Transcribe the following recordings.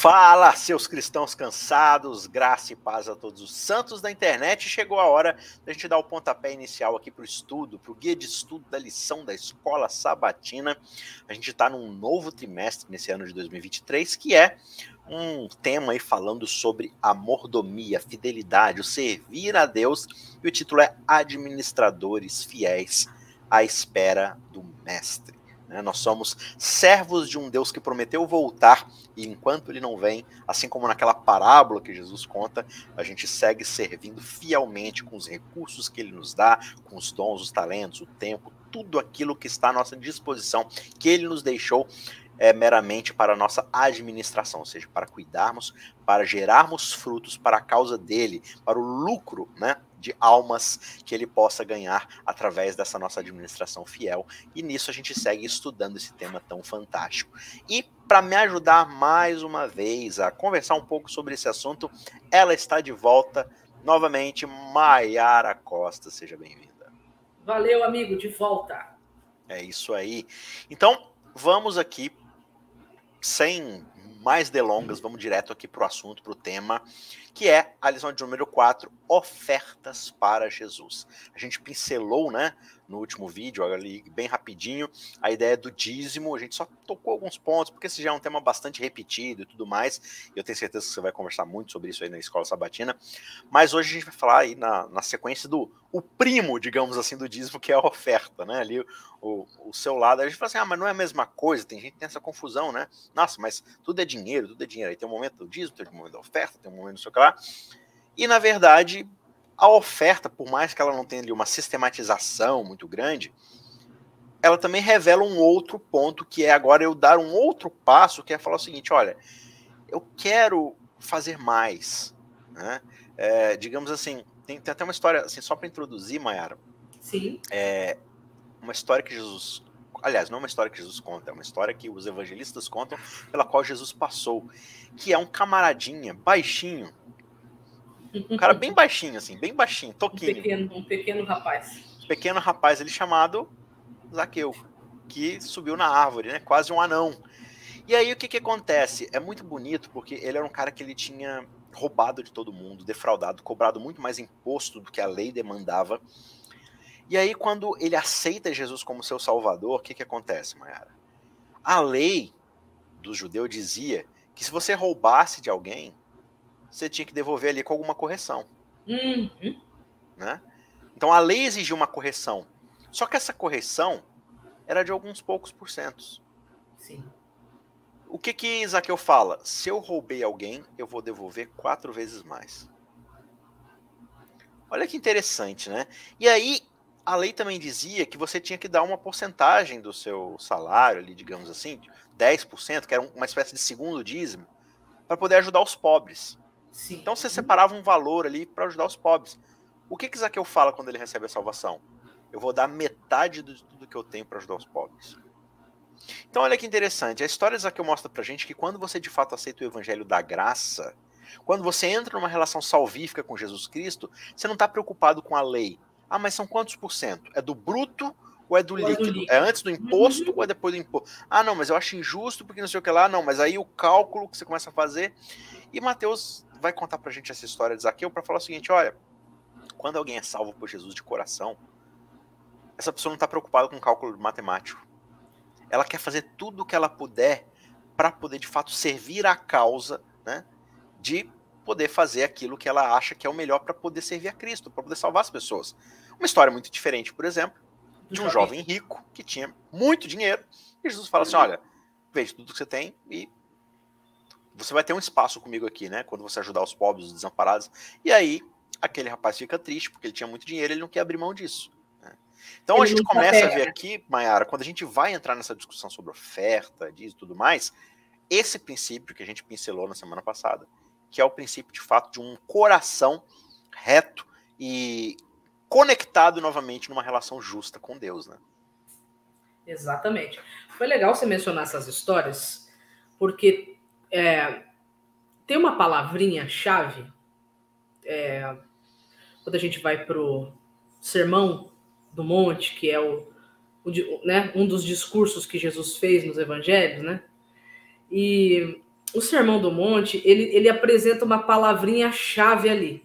Fala, seus cristãos cansados, graça e paz a todos os santos da internet. Chegou a hora da gente dar o pontapé inicial aqui para o estudo, para o guia de estudo da lição da escola sabatina. A gente está num novo trimestre nesse ano de 2023, que é um tema aí falando sobre a mordomia, fidelidade, o servir a Deus. E o título é Administradores Fiéis à Espera do Mestre. Né? Nós somos servos de um Deus que prometeu voltar e enquanto ele não vem, assim como naquela parábola que Jesus conta, a gente segue servindo fielmente com os recursos que ele nos dá, com os dons, os talentos, o tempo, tudo aquilo que está à nossa disposição, que ele nos deixou é, meramente para a nossa administração, ou seja, para cuidarmos, para gerarmos frutos para a causa dele, para o lucro né, de almas que ele possa ganhar através dessa nossa administração fiel. E nisso a gente segue estudando esse tema tão fantástico. E para me ajudar mais uma vez a conversar um pouco sobre esse assunto, ela está de volta novamente, Maiara Costa. Seja bem-vinda. Valeu, amigo, de volta. É isso aí. Então, vamos aqui sem mais delongas, vamos direto aqui para o assunto, para o tema, que é a lição de número 4, ofertas para Jesus. A gente pincelou, né, no último vídeo, ali bem rapidinho, a ideia do dízimo. A gente só tocou alguns pontos, porque esse já é um tema bastante repetido e tudo mais. E eu tenho certeza que você vai conversar muito sobre isso aí na escola sabatina. Mas hoje a gente vai falar aí na, na sequência do o primo, digamos assim, do dízimo, que é a oferta, né? Ali o, o seu lado. A gente fala assim, ah, mas não é a mesma coisa, tem gente que tem essa confusão, né? Nossa, mas tudo é dinheiro, tudo é dinheiro. Aí tem um momento do dízimo, tem um momento da oferta, tem um momento do seu que lá. E na verdade, a oferta, por mais que ela não tenha ali uma sistematização muito grande, ela também revela um outro ponto, que é agora eu dar um outro passo, que é falar o seguinte: olha, eu quero fazer mais. Né? É, digamos assim, tem, tem, até uma história, assim, só para introduzir, Mayara. Sim. É uma história que Jesus. Aliás, não é uma história que Jesus conta, é uma história que os evangelistas contam, pela qual Jesus passou. Que é um camaradinha, baixinho, um cara bem baixinho, assim, bem baixinho, toquinho. Um pequeno, um pequeno rapaz. Pequeno rapaz, ele chamado Zaqueu, que subiu na árvore, né? Quase um anão. E aí o que, que acontece? É muito bonito porque ele era um cara que ele tinha roubado de todo mundo, defraudado, cobrado muito mais imposto do que a lei demandava. E aí, quando ele aceita Jesus como seu salvador, o que, que acontece, Mayara? A lei do judeu dizia que se você roubasse de alguém, você tinha que devolver ali com alguma correção. Uhum. Né? Então a lei exigia uma correção. Só que essa correção era de alguns poucos porcentos. Sim. O que que Zaqueu fala? Se eu roubei alguém, eu vou devolver quatro vezes mais. Olha que interessante, né? E aí, a lei também dizia que você tinha que dar uma porcentagem do seu salário ali, digamos assim, 10%, que era uma espécie de segundo dízimo, para poder ajudar os pobres. Sim. Então você separava um valor ali para ajudar os pobres. O que que Zaqueu fala quando ele recebe a salvação? Eu vou dar metade de tudo que eu tenho para ajudar os pobres. Então olha que interessante, a história de Zaqueu mostra pra gente que quando você de fato aceita o evangelho da graça, quando você entra numa relação salvífica com Jesus Cristo, você não está preocupado com a lei. Ah, mas são quantos por cento? É do bruto ou é do, ou líquido? é do líquido? É antes do imposto uhum. ou é depois do imposto? Ah, não, mas eu acho injusto porque não sei o que lá. Não, mas aí o cálculo que você começa a fazer. E Mateus vai contar pra gente essa história de Zaqueu para falar o seguinte: olha, quando alguém é salvo por Jesus de coração, essa pessoa não está preocupada com cálculo matemático. Ela quer fazer tudo o que ela puder para poder de fato servir à causa, né, de poder fazer aquilo que ela acha que é o melhor para poder servir a Cristo, para poder salvar as pessoas. Uma história muito diferente, por exemplo, de um jovem rico que tinha muito dinheiro e Jesus fala assim: olha, veja tudo que você tem e você vai ter um espaço comigo aqui, né? Quando você ajudar os pobres, os desamparados. E aí, aquele rapaz fica triste, porque ele tinha muito dinheiro, ele não quer abrir mão disso. Né? Então ele a gente começa a ver aqui, Mayara, quando a gente vai entrar nessa discussão sobre oferta, disso e tudo mais, esse princípio que a gente pincelou na semana passada, que é o princípio de fato de um coração reto e conectado novamente numa relação justa com Deus, né? Exatamente. Foi legal você mencionar essas histórias, porque é, tem uma palavrinha-chave é, quando a gente vai para o Sermão do Monte, que é o, o, né, um dos discursos que Jesus fez nos evangelhos, né? E o Sermão do Monte, ele, ele apresenta uma palavrinha-chave ali.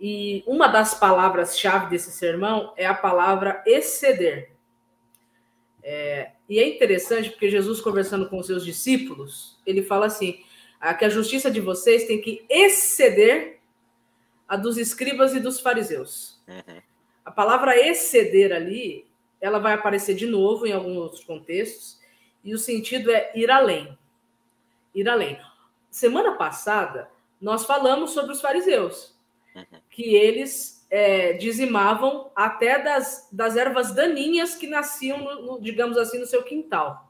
E uma das palavras-chave desse sermão é a palavra exceder. É, e é interessante porque Jesus, conversando com os seus discípulos, ele fala assim: ah, que a justiça de vocês tem que exceder a dos escribas e dos fariseus. Uhum. A palavra exceder ali, ela vai aparecer de novo em alguns outros contextos, e o sentido é ir além. Ir além. Semana passada, nós falamos sobre os fariseus, uhum. que eles é, dizimavam até das, das ervas daninhas que nasciam, no, no, digamos assim, no seu quintal.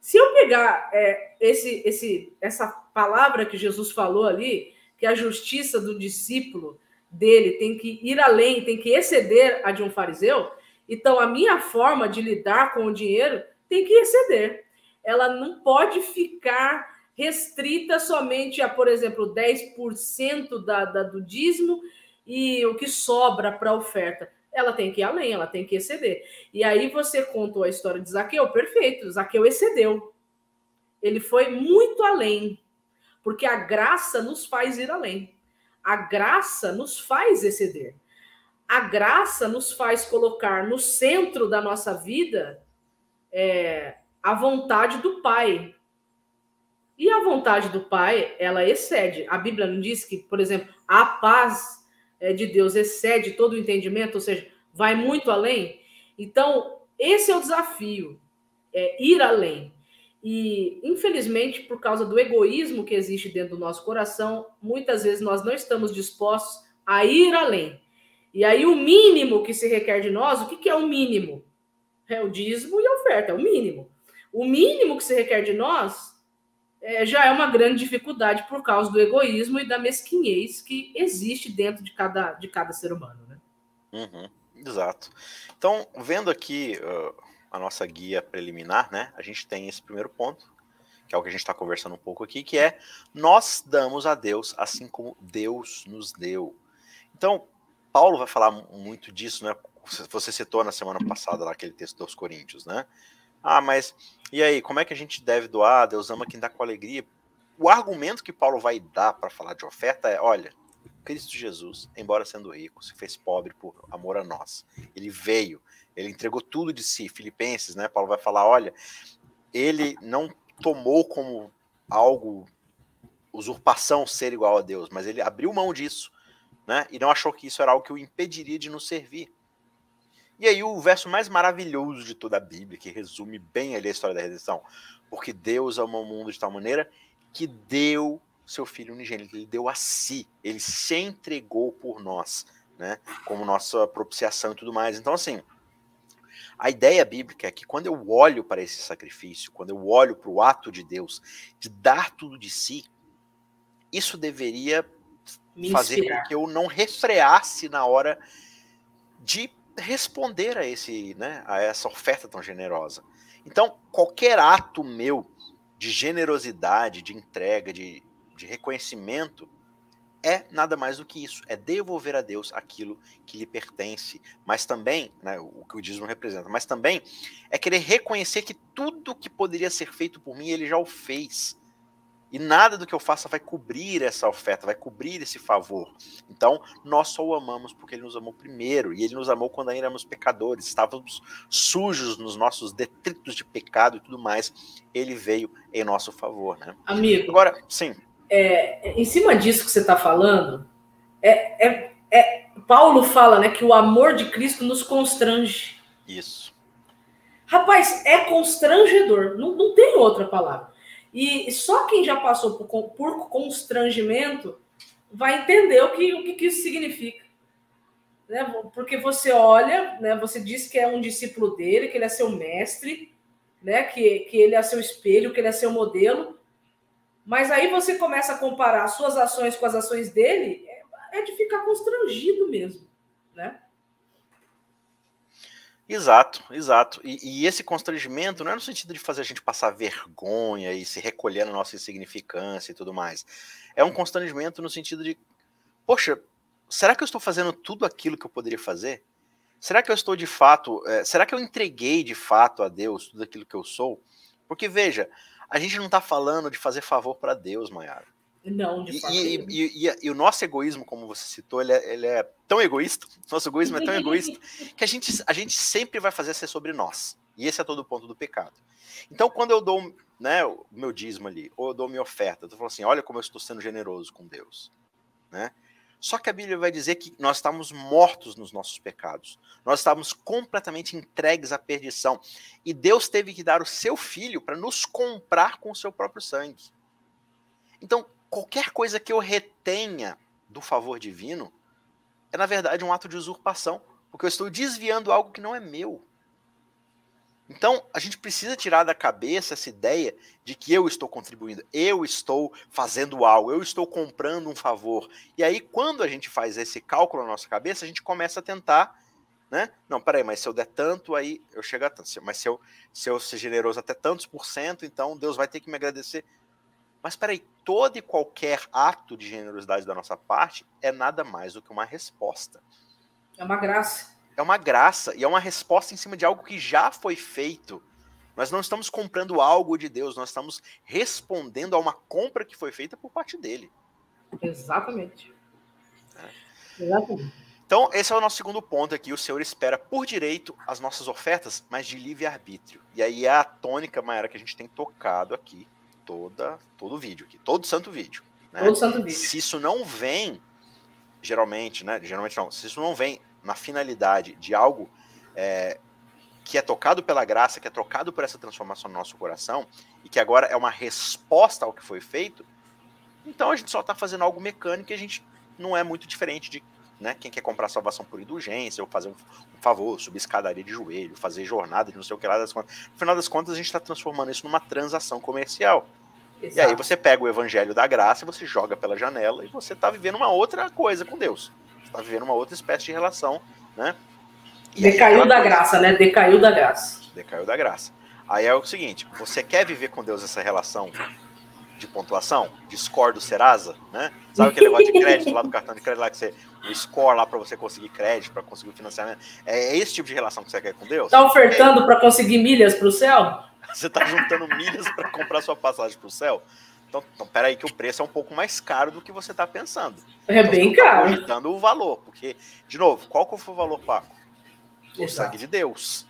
Se eu pegar é, esse, esse, essa palavra que Jesus falou ali, que a justiça do discípulo dele tem que ir além, tem que exceder a de um fariseu, então a minha forma de lidar com o dinheiro tem que exceder. Ela não pode ficar restrita somente a, por exemplo, 10% da, da, do dízimo e o que sobra para a oferta. Ela tem que ir além, ela tem que exceder. E aí você contou a história de Zaqueu, perfeito, Zaqueu excedeu. Ele foi muito além porque a graça nos faz ir além. A graça nos faz exceder. A graça nos faz colocar no centro da nossa vida é, a vontade do Pai. E a vontade do Pai, ela excede. A Bíblia não diz que, por exemplo, a paz de Deus excede todo o entendimento, ou seja, vai muito além. Então, esse é o desafio, é ir além. E, infelizmente, por causa do egoísmo que existe dentro do nosso coração, muitas vezes nós não estamos dispostos a ir além. E aí, o mínimo que se requer de nós, o que, que é o mínimo? É o dízimo e a oferta, é o mínimo. O mínimo que se requer de nós é, já é uma grande dificuldade por causa do egoísmo e da mesquinhez que existe dentro de cada, de cada ser humano. Né? Uhum, exato. Então, vendo aqui. Uh a nossa guia preliminar, né, a gente tem esse primeiro ponto, que é o que a gente está conversando um pouco aqui, que é nós damos a Deus assim como Deus nos deu. Então, Paulo vai falar muito disso, né? Você citou na semana passada lá aquele texto dos Coríntios, né? Ah, mas e aí, como é que a gente deve doar? Deus ama quem dá com alegria. O argumento que Paulo vai dar para falar de oferta é: olha, Cristo Jesus, embora sendo rico, se fez pobre por amor a nós. Ele veio, ele entregou tudo de si. Filipenses, né? Paulo vai falar: olha, ele não tomou como algo usurpação ser igual a Deus, mas ele abriu mão disso, né? E não achou que isso era algo que o impediria de nos servir. E aí o verso mais maravilhoso de toda a Bíblia, que resume bem ali a história da redenção, porque Deus amou o mundo de tal maneira que deu seu filho unigênito, ele deu a si, ele se entregou por nós, né? Como nossa propiciação e tudo mais. Então assim, a ideia bíblica é que quando eu olho para esse sacrifício, quando eu olho para o ato de Deus de dar tudo de si, isso deveria fazer com que eu não refreasse na hora de responder a esse, né, a essa oferta tão generosa. Então, qualquer ato meu de generosidade, de entrega, de, de reconhecimento, é nada mais do que isso, é devolver a Deus aquilo que lhe pertence, mas também, né, o que o dízimo representa, mas também é querer reconhecer que tudo que poderia ser feito por mim, ele já o fez. E nada do que eu faça vai cobrir essa oferta, vai cobrir esse favor. Então, nós só o amamos porque ele nos amou primeiro, e ele nos amou quando ainda éramos pecadores, estávamos sujos nos nossos detritos de pecado e tudo mais. Ele veio em nosso favor, né? Amigo. Agora, sim é, em cima disso que você está falando, é, é, é, Paulo fala né, que o amor de Cristo nos constrange. Isso. Rapaz, é constrangedor, não, não tem outra palavra. E só quem já passou por, por constrangimento vai entender o que, o que, isso significa. Né? Porque você olha, né, você diz que é um discípulo dele, que ele é seu mestre, né, que, que ele é seu espelho, que ele é seu modelo, mas aí você começa a comparar suas ações com as ações dele, é, é de ficar constrangido mesmo, né? Exato, exato. E, e, esse constrangimento não é no sentido de fazer a gente passar vergonha e se recolher na nossa insignificância e tudo mais. É um constrangimento no sentido de, poxa, será que eu estou fazendo tudo aquilo que eu poderia fazer? Será que eu estou de fato, é, será que eu entreguei de fato a Deus tudo aquilo que eu sou? Porque veja, A gente não está falando de fazer favor para Deus, Mayara. Não, de fato. E, e, e, e, o nosso egoísmo, como você citou, ele é, ele é, tão egoísta, nosso egoísmo é tão egoísta, que a gente, a gente sempre vai fazer ser sobre nós. E esse é todo o ponto do pecado. Então, quando eu dou né, o meu dízimo ali, ou eu dou minha oferta, eu falo assim, olha como eu estou sendo generoso com Deus. Né? Só que a Bíblia vai dizer que nós estamos mortos nos nossos pecados. Nós estamos completamente entregues à perdição. E Deus teve que dar o seu filho para nos comprar com o seu próprio sangue. Então, qualquer coisa que eu retenha do favor divino é, na verdade, um ato de usurpação, porque eu estou desviando algo que não é meu. Então, a gente precisa tirar da cabeça essa ideia de que eu estou contribuindo, eu estou fazendo algo, eu estou comprando um favor. E aí, quando a gente faz esse cálculo na nossa cabeça, a gente começa a tentar, né? Não, peraí, mas se eu der tanto, aí eu chego a tanto. Mas se eu, se eu ser generoso até tantos por cento, então Deus vai ter que me agradecer. Mas peraí, todo e qualquer ato de generosidade da nossa parte é nada mais do que uma resposta. É uma graça. É uma graça e é uma resposta em cima de algo que já foi feito. Nós não estamos comprando algo de Deus, nós estamos respondendo a uma compra que foi feita por parte dele. Exatamente. É. Exatamente. Então, esse é o nosso segundo ponto aqui. O Senhor espera por direito as nossas ofertas, mas de livre-arbítrio. E aí é a tônica, Maera, que a gente tem tocado aqui toda, todo o vídeo aqui, todo santo vídeo. Né? Todo santo vídeo. Se isso não vem, geralmente, né? Geralmente não, se isso não vem na finalidade de algo é, que é tocado pela graça, que é trocado por essa transformação no nosso coração, e que agora é uma resposta ao que foi feito, então a gente só está fazendo algo mecânico e a gente não é muito diferente de né, quem quer comprar salvação por indulgência, ou fazer um, um, favor, subir escadaria de joelho, fazer jornada de não sei o que lá das contas. No final das contas, a gente está transformando isso numa transação comercial. Exato. E aí você pega o evangelho da graça, você joga pela janela e você está vivendo uma outra coisa com Deus. Você está vivendo uma outra espécie de relação, né? E Decaiu da coisa... graça, né? Decaiu da graça. Decaiu da graça. Aí é o seguinte, você quer viver com Deus essa relação de pontuação, de score do Serasa, né? Sabe aquele negócio de crédito lá do cartão de crédito lá que você o score lá para você conseguir crédito, para conseguir o financiamento. É esse tipo de relação que você quer com Deus? Tá ofertando é. para conseguir milhas para o céu? Você está juntando milhas para comprar sua passagem para o céu? Então, então, peraí que o preço é um pouco mais caro do que você está pensando. É então, bem caro. Aumentando o valor, porque, de novo, qual que foi o valor, Paco? O sangue de Deus.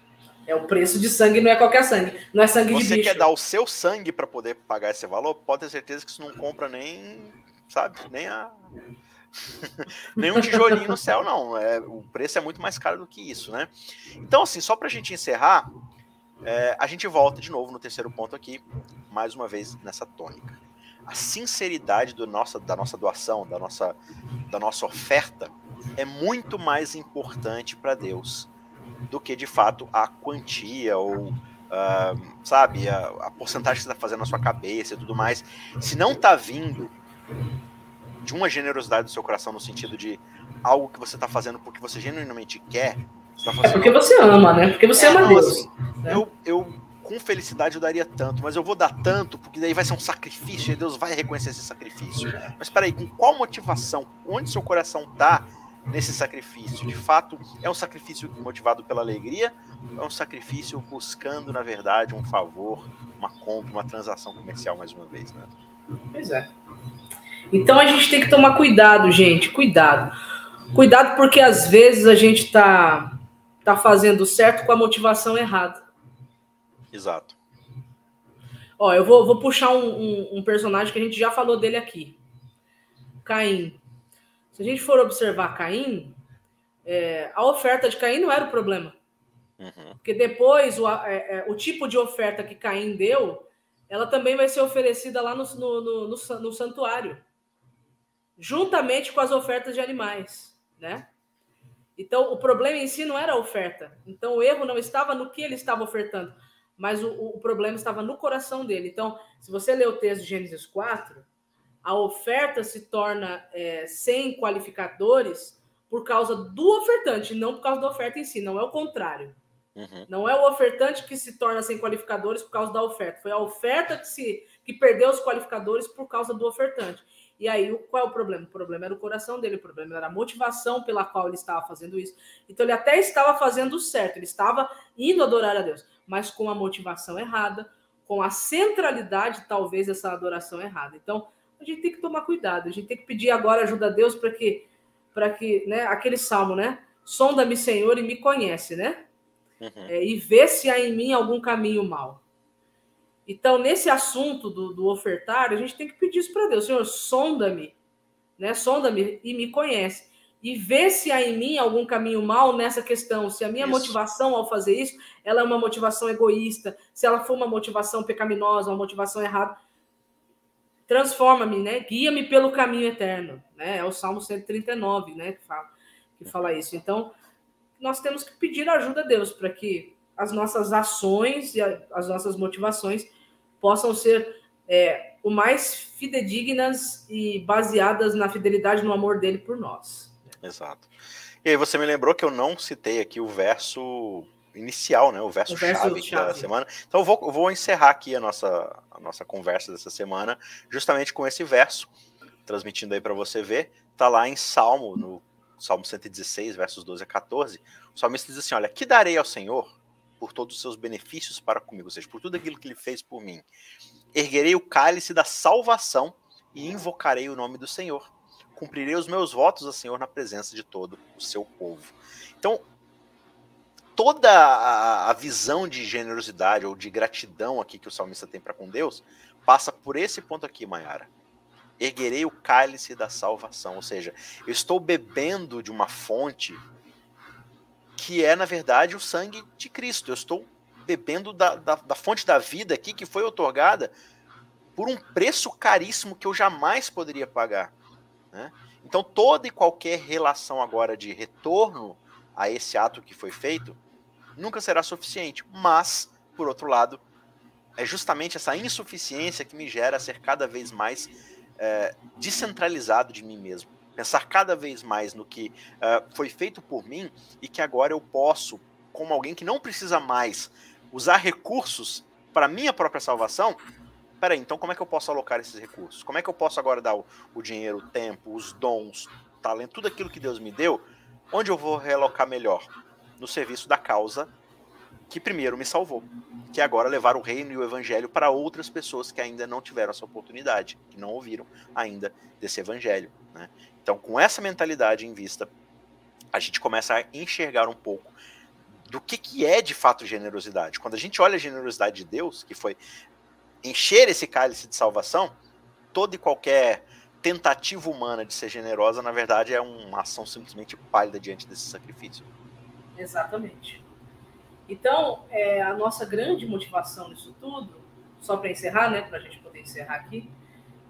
É o preço de sangue, não é qualquer sangue. Não é sangue você de bicho. Você quer dar o seu sangue para poder pagar esse valor? Pode ter certeza que isso não compra nem, sabe, nem a nem um tijolinho no céu, não. É, o preço é muito mais caro do que isso, né? Então, assim, só para a gente encerrar, é, a gente volta de novo no terceiro ponto aqui, mais uma vez nessa tônica. A sinceridade do nossa, da nossa doação, da nossa, da nossa oferta, é muito mais importante para Deus do que de fato a quantia ou uh, sabe a, a, porcentagem que você está fazendo na sua cabeça e tudo mais. Se não está vindo de uma generosidade do seu coração no sentido de algo que você está fazendo porque você genuinamente quer. Tá é porque você ama, né? Porque você é, ama Deus. Assim, né? eu, eu, com felicidade, eu daria tanto, mas eu vou dar tanto porque daí vai ser um sacrifício e Deus vai reconhecer esse sacrifício. Mas peraí, com qual motivação? Onde seu coração está nesse sacrifício? De fato, é um sacrifício motivado pela alegria? Ou é um sacrifício buscando, na verdade, um favor, uma compra, uma transação comercial, mais uma vez, né? Pois é. Então a gente tem que tomar cuidado, gente, cuidado. Cuidado porque às vezes a gente está tá fazendo certo com a motivação errada. Exato. Ó, eu vou, vou puxar um, um, um personagem que a gente já falou dele aqui. Caim. Se a gente for observar Caim, é, a oferta de Caim não era o problema. Uhum. Porque depois o, é, é, o tipo de oferta que Caim deu, ela também vai ser oferecida lá no, no, no, no, no santuário juntamente com as ofertas de animais, né? Então, o problema em si não era a oferta. Então, o erro não estava no que ele estava ofertando, mas o, o problema estava no coração dele. Então, se você ler o texto de Gênesis 4, a oferta se torna é, sem qualificadores por causa do ofertante, não por causa da oferta em si, não é o contrário. Uhum. Não é o ofertante que se torna sem qualificadores por causa da oferta, foi a oferta que, se, que perdeu os qualificadores por causa do ofertante. E aí, qual é o problema? O problema era o coração dele, o problema era a motivação pela qual ele estava fazendo isso. Então, ele até estava fazendo certo, ele estava indo adorar a Deus, mas com a motivação errada, com a centralidade, talvez, dessa adoração errada. Então, a gente tem que tomar cuidado, a gente tem que pedir agora ajuda a Deus para que, para que, né, aquele salmo, né? Sonda-me, Senhor, e me conhece, né? Uhum. É, e vê se há em mim algum caminho mal. Então, nesse assunto do, do ofertar, a gente tem que pedir isso para Deus, Senhor, sonda-me, né? Sonda-me e me conhece e ver se há em mim algum caminho mal nessa questão, se a minha isso. motivação ao fazer isso, ela é uma motivação egoísta, se ela for uma motivação pecaminosa, uma motivação errada, transforma-me, né? Guia-me pelo caminho eterno, né? É o Salmo 139, né, que fala, que fala isso. Então, nós temos que pedir ajuda a Deus para que as nossas ações e as nossas motivações possam ser é, o mais fidedignas e baseadas na fidelidade no amor dele por nós. Exato. E aí você me lembrou que eu não citei aqui o verso inicial, né? O verso, o verso chave, chave, da semana. Então eu vou, eu vou encerrar aqui a nossa, a nossa conversa dessa semana justamente com esse verso, transmitindo aí para você ver. Tá lá em Salmo, no Salmo 116, versos 12 a 14. O salmista diz assim: Olha, que darei ao Senhor por todos os seus benefícios para comigo, ou seja, por tudo aquilo que ele fez por mim. Erguerei o cálice da salvação e invocarei o nome do Senhor cumprirei os meus votos ao Senhor na presença de todo o seu povo. Então, toda a, visão de generosidade ou de gratidão aqui que o salmista tem para com Deus passa por esse ponto aqui, Mayara. Erguerei o cálice da salvação, ou seja, eu estou bebendo de uma fonte que é, na verdade, o sangue de Cristo. Eu estou bebendo da, da, da fonte da vida aqui que foi otorgada por um preço caríssimo que eu jamais poderia pagar. Né? Então, toda e qualquer relação agora de retorno a esse ato que foi feito nunca será suficiente. Mas, por outro lado, é justamente essa insuficiência que me gera ser cada vez mais é, descentralizado de mim mesmo. Pensar cada vez mais no que é, foi feito por mim e que agora eu posso, como alguém que não precisa mais usar recursos para minha própria salvação, peraí, então como é que eu posso alocar esses recursos? Como é que eu posso agora dar o, o dinheiro, o tempo, os dons, o talento, tudo aquilo que Deus me deu, onde eu vou realocar melhor? No serviço da causa que primeiro me salvou, que é agora levar o reino e o evangelho para outras pessoas que ainda não tiveram essa oportunidade, que não ouviram ainda desse evangelho. Né? Então, com essa mentalidade em vista, a gente começa a enxergar um pouco do que, que é de fato generosidade. Quando a gente olha a generosidade de Deus, que foi encher esse cálice de salvação, toda e qualquer tentativa humana de ser generosa, na verdade, é uma ação simplesmente pálida diante desse sacrifício. Exatamente. Então, é, a nossa grande motivação nisso tudo, só para encerrar, né, para a gente poder encerrar aqui,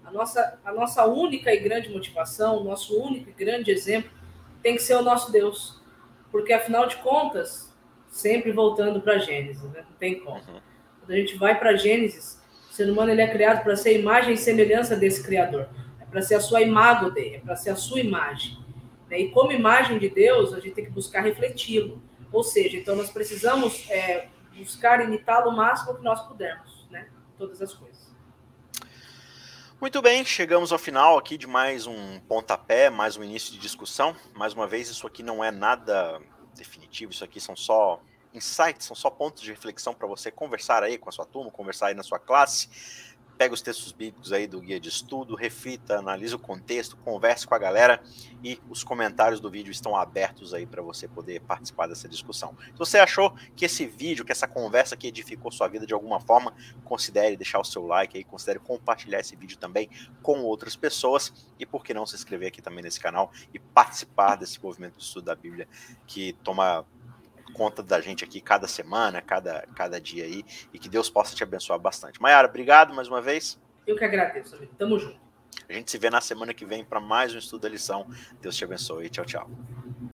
a nossa, a nossa única e grande motivação, o nosso único e grande exemplo, tem que ser o nosso Deus. Porque, afinal de contas, sempre voltando para Gênesis, né? não tem como. Uhum. Quando a gente vai para Gênesis, o ser humano ele é criado para ser imagem e semelhança desse Criador. É para ser a sua imagem dele, é para ser a sua imagem. Né? E como imagem de Deus, a gente tem que buscar refleti-lo. Ou seja, então nós precisamos é, buscar imitá-lo o máximo que nós pudermos, né? Todas as coisas. Muito bem, chegamos ao final aqui de mais um pontapé, mais um início de discussão. Mais uma vez, isso aqui não é nada definitivo, isso aqui são só insights, são só pontos de reflexão para você conversar aí com a sua turma, conversar aí na sua classe. Pega os textos bíblicos aí do guia de estudo, reflita, analise o contexto, converse com a galera e os comentários do vídeo estão abertos aí para você poder participar dessa discussão. Se você achou que esse vídeo, que essa conversa aqui edificou sua vida de alguma forma, considere deixar o seu like aí, considere compartilhar esse vídeo também com outras pessoas e por que não se inscrever aqui também nesse canal e participar desse movimento de estudo da Bíblia que toma conta da gente aqui cada semana, cada, cada dia aí, e que Deus possa te abençoar bastante. Mayara, obrigado mais uma vez. Eu que agradeço, amigo. Tamo junto. A gente se vê na semana que vem para mais um estudo da lição. Deus te abençoe. Tchau, tchau.